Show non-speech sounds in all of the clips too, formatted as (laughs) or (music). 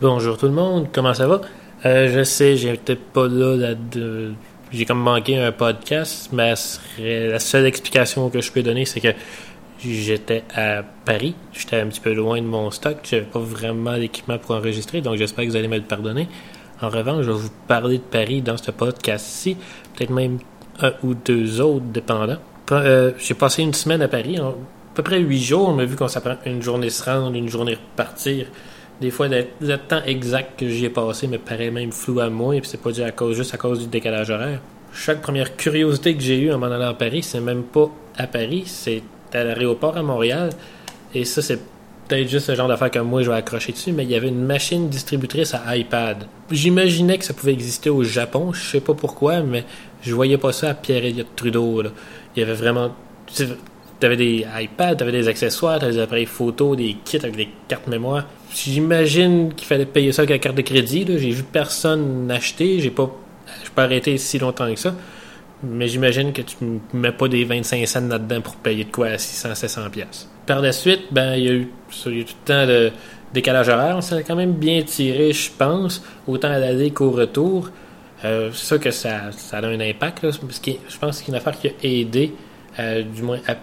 Bonjour tout le monde, comment ça va? Euh, je sais, j'étais pas là, là de... j'ai comme manqué un podcast, mais la seule explication que je peux donner, c'est que j'étais à Paris, j'étais un petit peu loin de mon stock, j'avais pas vraiment d'équipement pour enregistrer, donc j'espère que vous allez me le pardonner. En revanche, je vais vous parler de Paris dans ce podcast-ci, peut-être même un ou deux autres dépendants. Euh, j'ai passé une semaine à Paris, à peu près huit jours, mais vu qu'on s'apprend une journée se rendre, une journée repartir, des fois, le, temps exact que j'y ai passé me paraît même flou à moi, et puis c'est pas à cause, juste à cause du décalage horaire. Chaque première curiosité que j'ai eue en m'en allant à Paris, c'est même pas à Paris, c'est à l'aéroport à Montréal. Et ça, c'est peut-être juste ce genre d'affaire que moi je vais accrocher dessus, mais il y avait une machine distributrice à iPad. J'imaginais que ça pouvait exister au Japon, je sais pas pourquoi, mais je voyais pas ça à Pierre-Éliott Trudeau. Il y avait vraiment. T'avais des iPads, t'avais des accessoires, t'avais des appareils photo, des kits avec des cartes mémoire. J'imagine qu'il fallait payer ça avec la carte de crédit. J'ai vu personne acheter. J'ai pas, pas arrêté si longtemps que ça. Mais j'imagine que tu mets pas des 25 cents là-dedans pour payer de quoi à 600, 700 pièces. Par la suite, ben, il y a eu, tout le temps de décalage horaire. On s'est quand même bien tiré, je pense, autant à l'aller qu'au retour. Euh, c'est ça que ça, ça a un impact. Là, parce que je pense qu'une affaire qui a aidé, euh, du moins à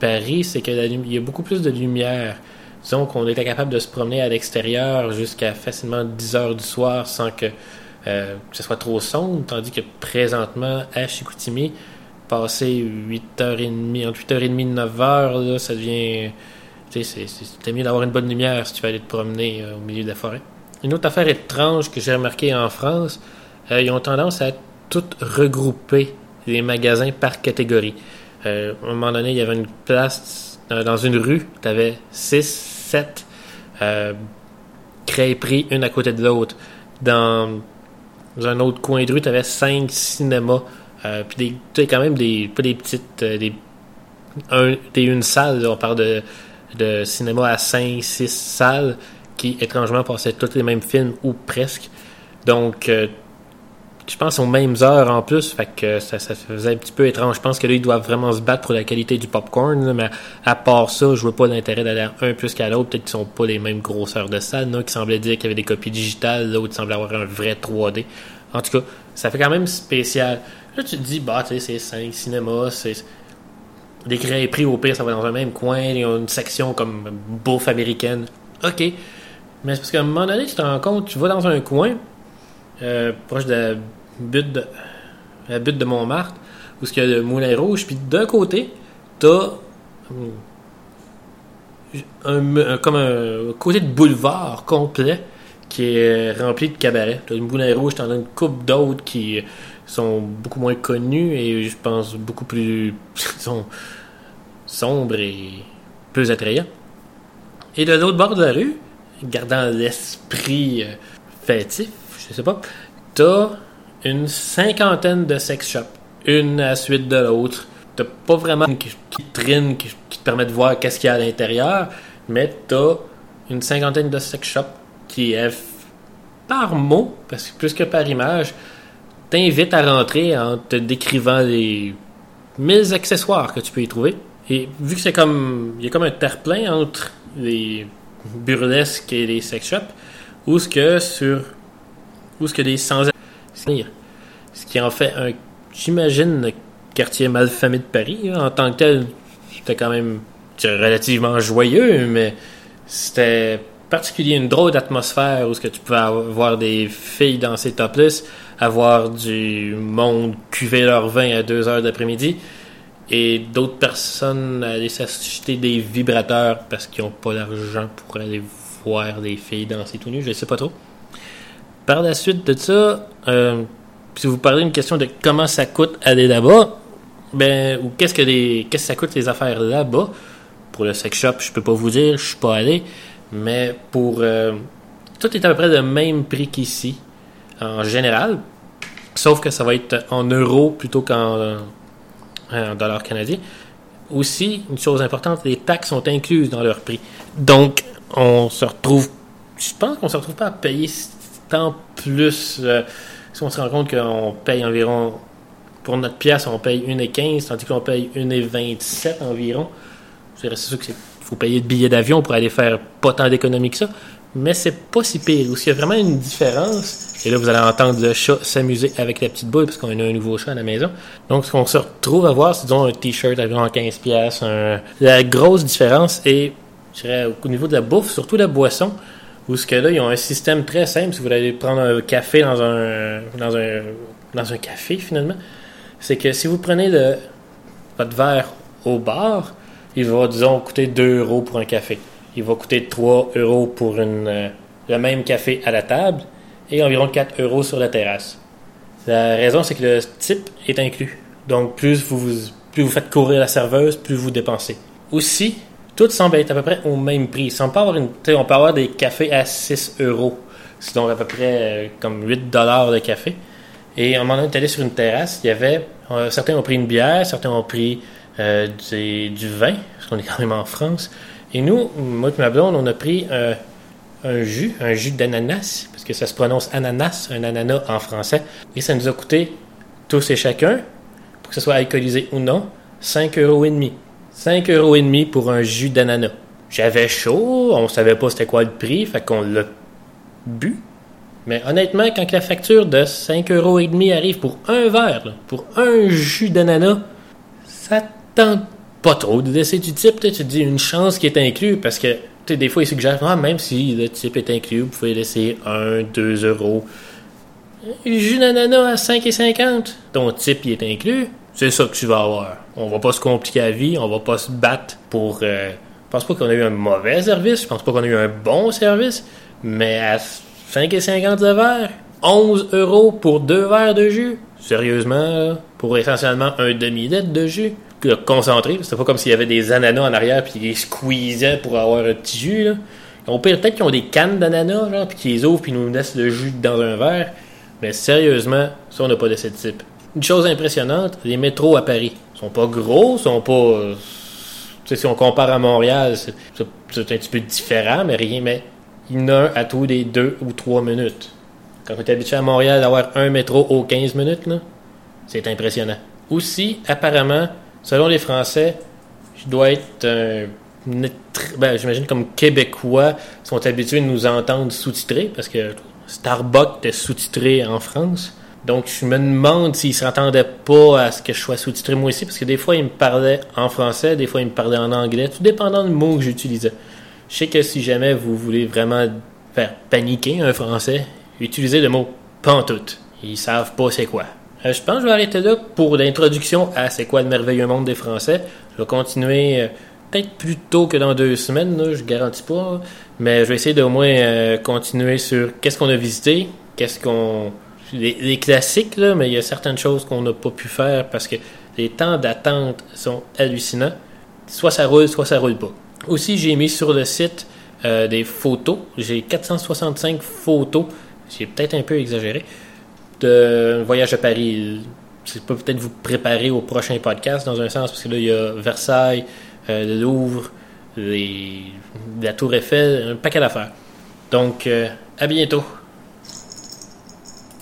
Paris, c'est qu'il y a beaucoup plus de lumière. Disons qu'on était capable de se promener à l'extérieur jusqu'à facilement 10 heures du soir sans que, euh, ce soit trop sombre, tandis que présentement, à Chicoutimi, passer 8h30, entre 8h30 et 9h, là, ça devient. C'est mieux d'avoir une bonne lumière si tu vas aller te promener euh, au milieu de la forêt. Une autre affaire étrange que j'ai remarqué en France, euh, ils ont tendance à tout regrouper les magasins par catégorie. À un moment donné, il y avait une place dans une rue, tu avais 6, 7 euh, crêperies, une à côté de l'autre. Dans, un autre coin de rue, tu avais 5 cinémas. Euh, puis tu quand même des, pas des petites, euh, des, un, des une salle, on parle de, de cinéma à 5, 6 salles qui étrangement passaient tous les mêmes films ou presque. Donc, je pense aux mêmes heures en plus, fait que ça, ça faisait un petit peu étrange. Je pense que là, ils doivent vraiment se battre pour la qualité du popcorn, mais à part ça, je vois pas l'intérêt d'aller un plus qu'à l'autre. Peut-être qu'ils sont pas les mêmes grosseurs de salle, là, qui semblaient dire qu'il y avait des copies digitales, l'autre semblait avoir un vrai 3D. En tout cas, ça fait quand même spécial. Là, tu te dis, bah, tu sais, c'est 5 cinémas, c'est des crêperies au pire, ça va dans un même coin, il y a une section comme bouffe américaine. OK. Mais c'est parce qu'à un moment donné, tu te rends compte, tu vas dans un coin, euh, proche de but de, la butte de Montmartre, où il y a le Moulin Rouge, puis d'un côté, t'as un, comme un côté de boulevard complet qui est rempli de cabarets. T'as le Moulin Rouge, t'en as une coupe d'autres qui sont beaucoup moins connus et je pense beaucoup plus (laughs) sont sombres et plus attrayants. Et de l'autre bord de la rue, gardant l'esprit euh, fêtif, je sais pas, t'as une cinquantaine de sex shops, une à suite de l'autre. T'as pas vraiment qui, qui trine, qui, te permet de voir qu'est-ce qu'il y a à l'intérieur, mais t'as une cinquantaine de sex shops qui, par mot, parce que plus que par image, t'invite à rentrer en te décrivant les mille accessoires que tu peux y trouver. Et vu que c'est comme. Il y a comme un terre-plein entre les burlesques et les sex shops, où ce que sur. Où ce que des sans ce qui en fait un, j'imagine, quartier malfamé de Paris. En tant que tel, c'était quand même relativement joyeux, mais c'était particulier, une drôle d'atmosphère où ce que tu pouvais avoir des filles danser topless, avoir du monde cuver leur vin à 2 heures d'après-midi, et d'autres personnes aller s'acheter des vibrateurs parce qu'ils n'ont pas l'argent pour aller voir des filles danser tout nu, je ne sais pas trop. Par la suite de ça, euh, si vous parlez d'une question de comment ça coûte aller là-bas, ben, ou qu'est-ce que les, qu'est-ce que ça coûte les affaires là-bas, pour le sex shop, je peux pas vous dire, je suis pas allé, mais pour, euh, tout est à peu près le même prix qu'ici, en général, sauf que ça va être en euros plutôt qu'en en dollars canadiens. Aussi, une chose importante, les taxes sont incluses dans leur prix. Donc, on se retrouve, je pense qu'on se retrouve pas à payer tant plus. Euh, si on se rend compte qu'on paye environ, pour notre pièce, on paye 1,15, tandis qu'on paye 1,27 environ. C'est sûr qu'il faut payer de billets d'avion pour aller faire pas tant d'économies que ça. mais c'est pas si pire. Où il y a vraiment une différence, et là vous allez entendre le chat s'amuser avec la petite boule parce qu'on a un nouveau chat à la maison. Donc ce qu'on se retrouve à voir, c'est disons un t-shirt environ 15$. Un... La grosse différence est, je dirais, au niveau de la bouffe, surtout la boisson, où ce que là, ils ont un système très simple. Si vous allez prendre un café dans un, dans un, dans un café finalement, c'est que si vous prenez votre verre au bar, il va, disons, coûter 2 euros pour un café. Il va coûter 3 euros pour une, euh, le même café à la table et environ 4 euros sur la terrasse. La raison, c'est que le type est inclus. Donc, plus vous, plus vous faites courir la serveuse, plus vous dépensez. Aussi, tout semble être à peu près au même prix. on peut avoir des cafés à 6 euros. C'est donc à peu près euh, comme 8 dollars de café. Et on est allé sur une terrasse, il y avait, euh, certains ont pris une bière, certains ont pris euh, du, vin, parce qu'on est quand même en France. Et nous, moi et ma blonde, on a pris un jus, un jus d'ananas, parce que ça se prononce ananas, un ananas en français. Et ça nous a coûté, tous et chacun, pour que ce soit alcoolisé ou non, 5,5 euros. 5 euros et demi pour un jus d'ananas. J'avais chaud, on savait pas c'était quoi le prix, fait qu'on l'a bu. Mais honnêtement, quand la facture de 5 euros et demi arrive pour un verre, pour un jus d'ananas, ça tente pas trop de laisser du type. Tu te dis une chance qui est inclus parce que des fois ils suggèrent ah, même si le type est inclus, vous pouvez laisser 1, 2 euros. Jus d'ananas à 5,50, ton type il est inclus c'est ça que tu vas avoir. On va pas se compliquer la vie, on va pas se battre pour. Euh, je pense pas qu'on a eu un mauvais service, je pense pas qu'on a eu un bon service, mais à 5,50 le verre, 11 euros pour deux verres de jus. Sérieusement, pour essentiellement un demi-litre de jus concentré. C'était pas comme s'il y avait des ananas en arrière puis ils squeezaient pour avoir un petit jus. Là. On peut peut-être qu'ils ont des cannes d'ananas, genre, puis qu'ils les ouvrent puis nous laissent le jus dans un verre. Mais sérieusement, ça, on n'a pas de ce type. Une chose impressionnante, les métros à Paris sont pas gros, sont pas. Euh, si on compare à Montréal, c'est un petit peu différent, mais rien, mais il y en a un à tous les deux ou trois minutes. Quand on est habitué à Montréal d'avoir un métro aux 15 minutes, c'est impressionnant. Aussi, apparemment, selon les Français, je dois être un. Ben, J'imagine comme Québécois sont habitués de nous entendre sous-titrer parce que Starbucks est sous-titré en France. Donc, je me demande s'il ne s'attendait pas à ce que je sois sous-titré moi aussi, parce que des fois, il me parlait en français, des fois, il me parlait en anglais, tout dépendant du mot que j'utilisais. Je sais que si jamais vous voulez vraiment faire paniquer un français, utilisez le mot pantoute. Ils savent pas c'est quoi. Euh, je pense que je vais arrêter là pour l'introduction à c'est quoi le merveilleux monde des Français. Je vais continuer euh, peut-être plus tôt que dans deux semaines, là, je garantis pas, mais je vais essayer d'au moins euh, continuer sur qu'est-ce qu'on a visité, qu'est-ce qu'on les, classiques, là, mais il y a certaines choses qu'on n'a pas pu faire parce que les temps d'attente sont hallucinants. Soit ça roule, soit ça roule pas. Aussi, j'ai mis sur le site euh, des photos. J'ai 465 photos. J'ai peut-être un peu exagéré. De voyage à Paris. C'est pas peut-être vous préparer au prochain podcast dans un sens, parce que là, il y a Versailles, euh, le Louvre, la Tour Eiffel, un paquet d'affaires. Donc, euh, à bientôt.